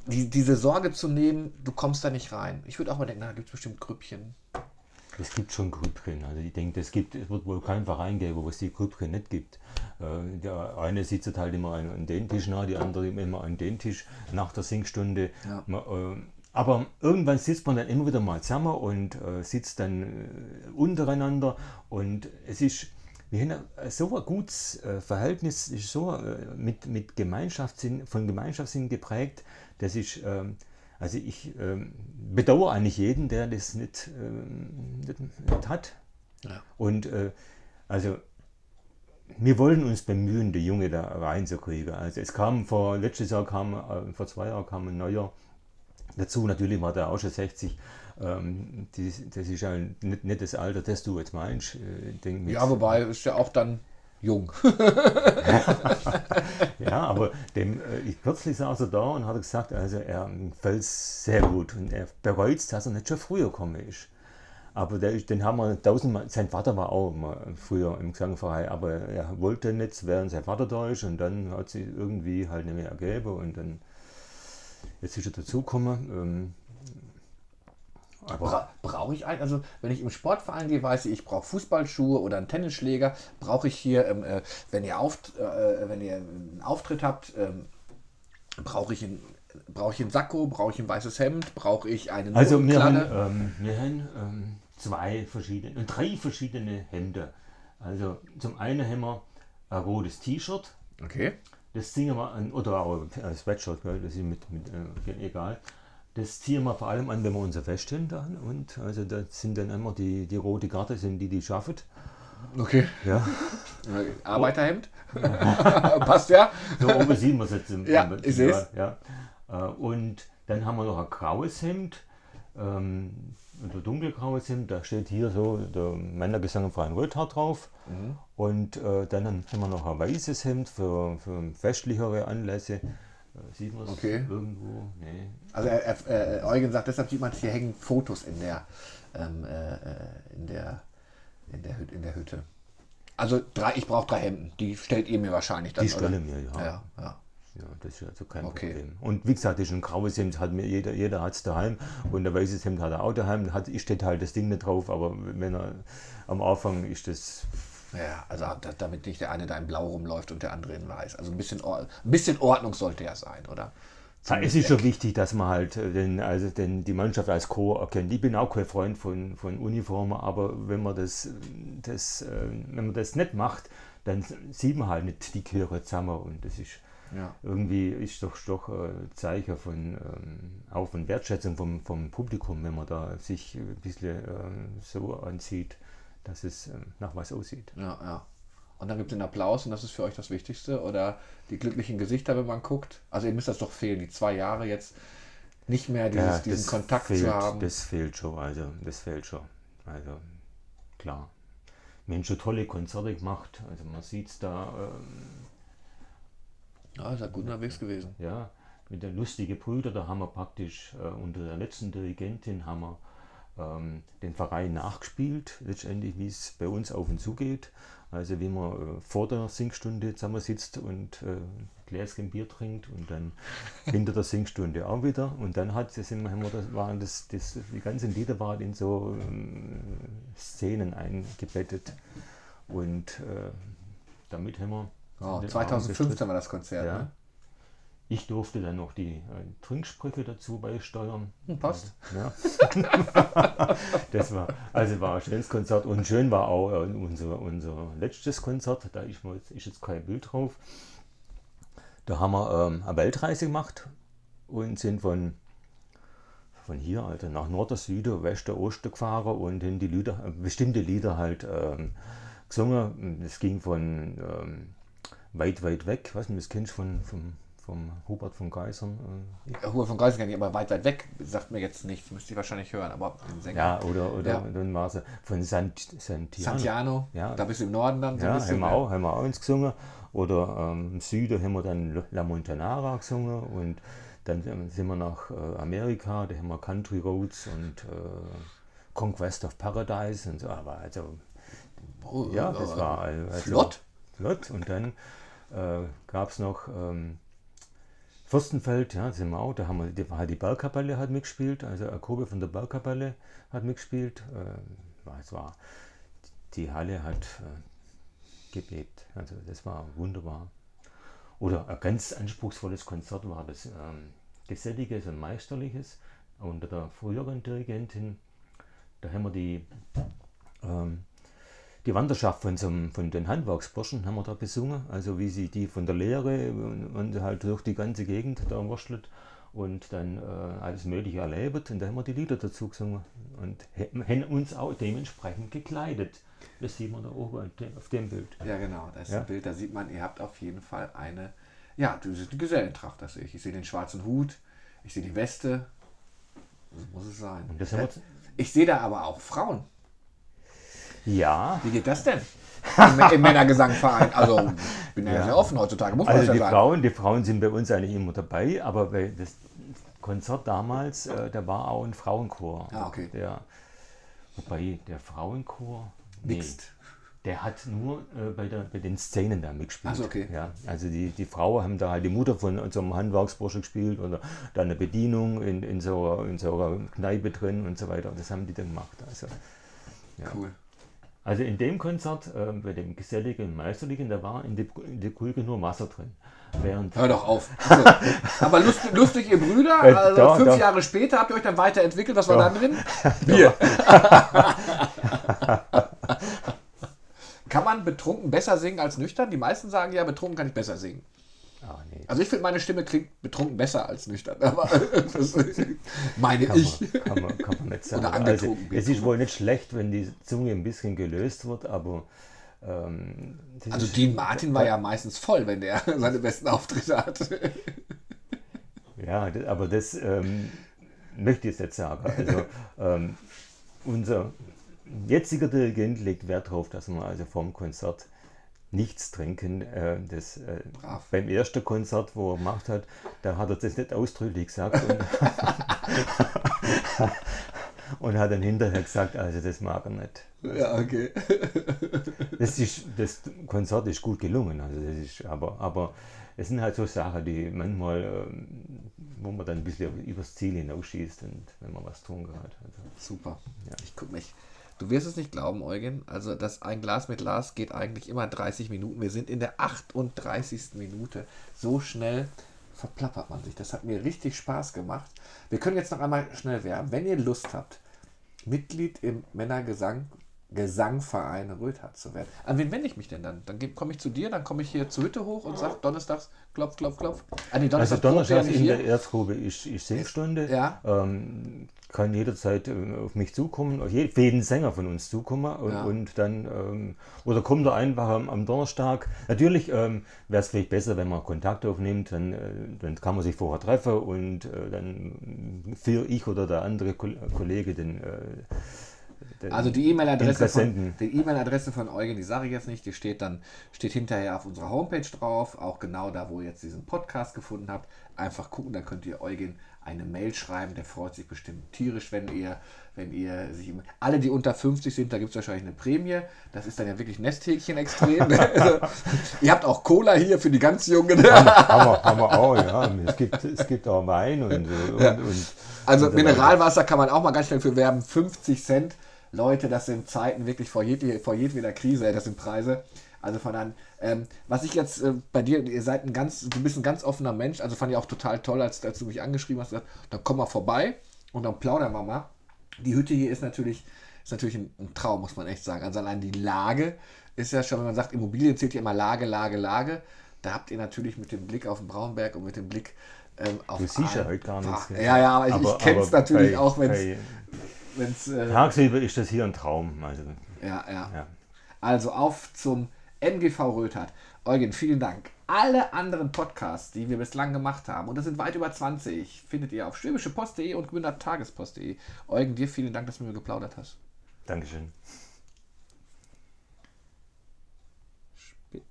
die, diese Sorge zu nehmen, du kommst da nicht rein. Ich würde auch mal denken, na, da gibt es bestimmt Grüppchen. Es gibt schon Grüppchen. Also ich denke, es, gibt, es wird wohl keinen Verein geben, wo es die Grüppchen nicht gibt. Äh, Der eine sitzt halt immer an, an den Tisch nah, die andere immer an den Tisch nach der Singstunde. Ja. Ma- äh, Aber irgendwann sitzt man dann immer wieder mal zusammen und äh, sitzt dann äh, untereinander und es ist, wir haben ein- so ein gutes äh, Verhältnis, ist so äh, mit, mit Gemeinschaftssinn, von Gemeinschaftssinn geprägt, das ist, ähm, also ich ähm, bedauere eigentlich jeden, der das nicht, ähm, nicht, nicht hat. Ja. Und äh, also wir wollen uns bemühen, die Junge da reinzukriegen. Also es kam vor, letztes Jahr kam, äh, vor zwei Jahren kam ein neuer dazu, natürlich war der auch schon 60. Ähm, die, das ist ja nicht, nicht das Alter, das du jetzt meinst. Äh, Ja, wobei ist ja auch dann jung. Ja, aber dem, äh, ich kürzlich saß er da und hat gesagt, also er fällt sehr gut und er bereut es, dass er nicht schon früher gekommen ist. Aber der, den haben wir tausendmal, sein Vater war auch mal früher im Gesangverein, aber er wollte nicht, während sein Vater da ist und dann hat sich irgendwie halt nicht mehr ergeben und dann, jetzt ist er dazugekommen. Ähm, Bra brauche ich ein, also wenn ich im Sportverein gehe, weiß ich, ich brauche Fußballschuhe oder einen Tennisschläger. Brauche ich hier, ähm, äh, wenn, ihr auft äh, wenn ihr einen Auftritt habt, ähm, brauche ich, ein, brauche ich einen Sakko, brauche ich ein weißes Hemd, brauche ich eine Also wir haben, ähm, wir haben ähm, zwei verschiedene, äh, drei verschiedene Hemden. Also zum einen haben wir ein rotes T-Shirt, Okay. das ziehen wir an, oder auch ein Sweatshirt, gell, das ist mit, mit äh, egal. Das ziehen wir vor allem an, wenn wir unser Fest haben dann. Und also das sind dann immer die, die rote Karte, sind die, die schaffen. Okay. Ja. Arbeiterhemd? Passt ja. So oben sieht man es jetzt im Ja, im- ich seh's. Ja. Äh, Und dann haben wir noch ein graues Hemd, ähm, ein dunkelgraues Hemd, da steht hier so der Männergesang im Freien Röthard drauf. Mhm. Und äh, dann haben wir noch ein weißes Hemd für, für festlichere Anlässe. Äh, sieht man es Okay. irgendwo? Nee. Also er, er, äh, Eugen sagt, deshalb sieht man hier hängen Fotos in der, ähm, äh, äh, in der, in der, Hüt- in der Hütte. Also drei, ich brauche drei Hemden. Die stellt ihr mir wahrscheinlich dann. Die oder? stellen wir, ja. Ja, ja. Ja, das ist also kein Okay. Problem. Und wie gesagt, das ist ein graues Hemd, hat mir jeder, jeder hat es daheim und ein weißes Hemd hat er auch daheim, hat, steht halt das Ding nicht drauf, aber wenn er am Anfang ist das, Ja, also da, damit nicht der eine da in Blau rumläuft und der andere in Weiß. Also ein bisschen, Or ein bisschen Ordnung sollte ja sein, oder? Es ist schon wichtig, dass man halt äh, den, also den, die Mannschaft als Chor erkennt. Ich bin auch kein Freund von, von Uniformen, aber wenn man das, das, äh, wenn man das nicht macht, dann sieht man halt nicht die Chöre zusammen und das ist Ja. irgendwie ist doch, doch ein Zeichen von ähm, auch von Wertschätzung vom, vom Publikum, wenn man da sich ein bisschen so anzieht, dass es ähm, nach was aussieht. Ja, ja. Und dann gibt es den Applaus und das ist für euch das Wichtigste. Oder die glücklichen Gesichter, wenn man guckt. Also ihr müsst das doch fehlen, die zwei Jahre jetzt nicht mehr dieses, Ja, diesen Kontakt fehlt, zu haben. Das fehlt schon, also das fehlt schon. Also klar. Wir haben schon tolle Konzerte gemacht, also man sieht es da, ähm, Ja, ist ja gut unterwegs gewesen. ja, mit den lustigen Brüdern, da haben wir praktisch äh, unter der letzten Dirigentin haben wir ähm, den Verein nachgespielt, letztendlich wie es bei uns auf und zu geht. Also wie man äh, vor der Singstunde zusammensitzt und äh, ein Gläschen Bier trinkt und dann hinter der Singstunde auch wieder. Und dann hat das, immer- haben wir das, waren das, das, die ganzen Lieder waren in so ähm, Szenen eingebettet. Und äh, damit haben wir. Oh, den 2015 war das Konzert. ja. Ne? Ich durfte dann noch die äh, Trinksprüche dazu beisteuern. Hm, passt. Ja. das war, also war ein schönes Konzert und schön war auch äh, unser, unser letztes Konzert. Da ist, mal, ist jetzt kein Bild drauf. Da haben wir ähm, eine Weltreise gemacht und sind von von hier also nach Norden, Süden, Westen, Osten gefahren und haben die Lieder, bestimmte Lieder halt ähm, gesungen. Es ging von ähm, weit, weit weg, was du das kennst von, von, vom Hubert von Geisern. Äh, Hubert von Geisern kann ich aber weit, weit weg, sagt mir jetzt nichts, müsste ich wahrscheinlich hören, aber. Ja, oder, oder ja. dann war es von Sant, Santiano. Santiano, ja. da bist du im Norden dann. So ja, haben wir, auch, haben wir auch uns gesungen. Oder ähm, im Süden haben wir dann La Montanara gesungen und dann sind wir nach äh, Amerika, da haben wir Country Roads und äh, Conquest of Paradise und so. Aber also, oh, ja, das war also, flott. Flott. Und dann äh, gab es noch ähm, Fürstenfeld, ja, sind wir auch, da haben wir, die, die Bergkapelle hat mitgespielt, also Jakobe von der Bergkapelle hat mitgespielt. Äh, es war, die Halle hat äh, gebebt, also das war wunderbar. Oder ein ganz anspruchsvolles Konzert war das ähm, Geselliges und Meisterliches unter der früheren Dirigentin. Da haben wir die, ähm, die Wanderschaft von, so von den Handwerksburschen haben wir da besungen, also wie sie die von der Lehre und halt durch die ganze Gegend da wurstelt und dann äh, alles Mögliche erlebt und da haben wir die Lieder dazu gesungen und haben uns auch dementsprechend gekleidet. Das sieht man da oben auf dem Bild. Ja, genau, das ist ja. ein Bild, da sieht man, ihr habt auf jeden Fall eine, ja, die Gesellentracht, das sehe ich. Ich sehe den schwarzen Hut, ich sehe die Weste, das muss es sein. Äh, ich sehe da aber auch Frauen. Ja. Wie geht das denn? Im, im Männergesangverein. Also ich bin ja, ja, sehr offen heutzutage, muss man also ja die sagen. Frauen, die Frauen sind bei uns eigentlich immer dabei, aber bei das Konzert damals, äh, da war auch ein Frauenchor. Ah, okay. Der, wobei der Frauenchor. Mixed. Der hat nur äh, bei, der, bei den Szenen da mitgespielt. Also, okay. ja, also die, die Frauen haben da halt die Mutter von unserem Handwerksbursche gespielt oder dann eine Bedienung in, in, so, in so einer Kneipe drin und so weiter. Das haben die dann gemacht. Also, ja. Cool. Also in dem Konzert, äh, bei dem Geselligen Meisterlichen, da war in der, in der Kulke nur Wasser drin. Während Hör doch auf. Also, aber lustig, lustig, ihr Brüder, also da, fünf da. Jahre später habt ihr euch dann weiterentwickelt. Was war da drin? Bier. kann man betrunken besser singen als nüchtern? Die meisten sagen ja, betrunken kann ich besser singen. Oh, nee. Also ich finde, meine Stimme klingt betrunken besser als nüchtern. Aber das meine kann ich. Man, kann, man, kann man nicht sagen. Oder also, es ist wohl nicht schlecht, wenn die Zunge ein bisschen gelöst wird, aber ähm, also Dean Martin war ja meistens voll, wenn der seine besten Auftritte hatte. ja, aber das ähm, möchte ich jetzt sagen. Also ähm, unser jetziger Dirigent legt Wert darauf, dass wir also vorm Konzert nichts trinken. Äh, das, äh, beim ersten Konzert, wo er gemacht hat, da hat er das nicht ausdrücklich gesagt. Und, und hat dann hinterher gesagt, also das mag er nicht. Ja, okay. das, ist, das Konzert ist gut gelungen, also das ist, aber, aber es sind halt so Sachen, die manchmal, ähm, wo man dann ein bisschen übers Ziel hinausschießt und wenn man was tun hat. Also, Super. Ja. Ich gucke mich Du wirst es nicht glauben, Eugen. Also, das ein Glas mit Glas geht eigentlich immer 30 Minuten. Wir sind in der 38. Minute. So schnell verplappert man sich. Das hat mir richtig Spaß gemacht. Wir können jetzt noch einmal schnell werben. Wenn ihr Lust habt, Mitglied im Männergesang Gesangverein Röthardt zu werden. An wen wende ich mich denn dann? Dann komme ich zu dir, dann komme ich hier zur Hütte hoch und sage donnerstags klopf, klopf, klopf. Ah, nee, also donnerstags in der Erzgrube ist, ist Singstunde. Ja. Ähm, kann jederzeit äh, auf mich zukommen, auf jeden Sänger von uns zukommen und, ja. und dann, ähm, oder kommt er einfach am, am Donnerstag. Natürlich ähm, wäre es vielleicht besser, wenn man Kontakt aufnimmt, dann, äh, dann kann man sich vorher treffen und äh, dann für ich oder der andere Kollege den äh, also die E-Mail-Adresse von, die E-Mail-Adresse von Eugen, die sage ich jetzt nicht, die steht dann steht hinterher auf unserer Homepage drauf, auch genau da, wo ihr jetzt diesen Podcast gefunden habt. Einfach gucken, dann könnt ihr Eugen eine Mail schreiben. Der freut sich bestimmt tierisch, wenn ihr, wenn ihr sich alle, die unter 50 sind, da gibt es wahrscheinlich eine Prämie. Das ist dann ja wirklich Nesthäkchen extrem. also, ihr habt auch Cola hier für die ganz Jungen. haben, wir, haben wir auch, ja. Es gibt, es gibt auch Wein und, und, ja. und also und Mineralwasser kann man auch mal ganz schnell für werben. 50 Cent Leute, das sind Zeiten wirklich vor, jed vor jedweder Krise, das sind Preise. Also von an, ähm, was ich jetzt äh, bei dir, ihr seid ein ganz, du bist ein ganz offener Mensch, also fand ich auch total toll, als, als du mich angeschrieben hast, gesagt, dann komm mal vorbei und dann plaudern wir mal. Die Hütte hier ist natürlich, ist natürlich ein, ein, Traum, muss man echt sagen. Also allein die Lage ist ja schon, wenn man sagt, Immobilien zählt ja immer Lage, Lage, Lage. Da habt ihr natürlich mit dem Blick auf den Braunberg und mit dem Blick Ähm, auf Du siehst ja heute gar nichts. gell? Ja, ja, aber ich, ich kenne es natürlich bei- auch, wenn bei wenn's, äh, Tagsüber ist das hier ein Traum. Also, ja, ja, ja. Also auf zum MGV Röthard. Eugen, vielen Dank. Alle anderen Podcasts, die wir bislang gemacht haben, und das sind weit über 20, findet ihr auf schwäbischepost.de und gründertagespost.de. Eugen, dir vielen Dank, dass du mit mir geplaudert hast. Dankeschön. Spät.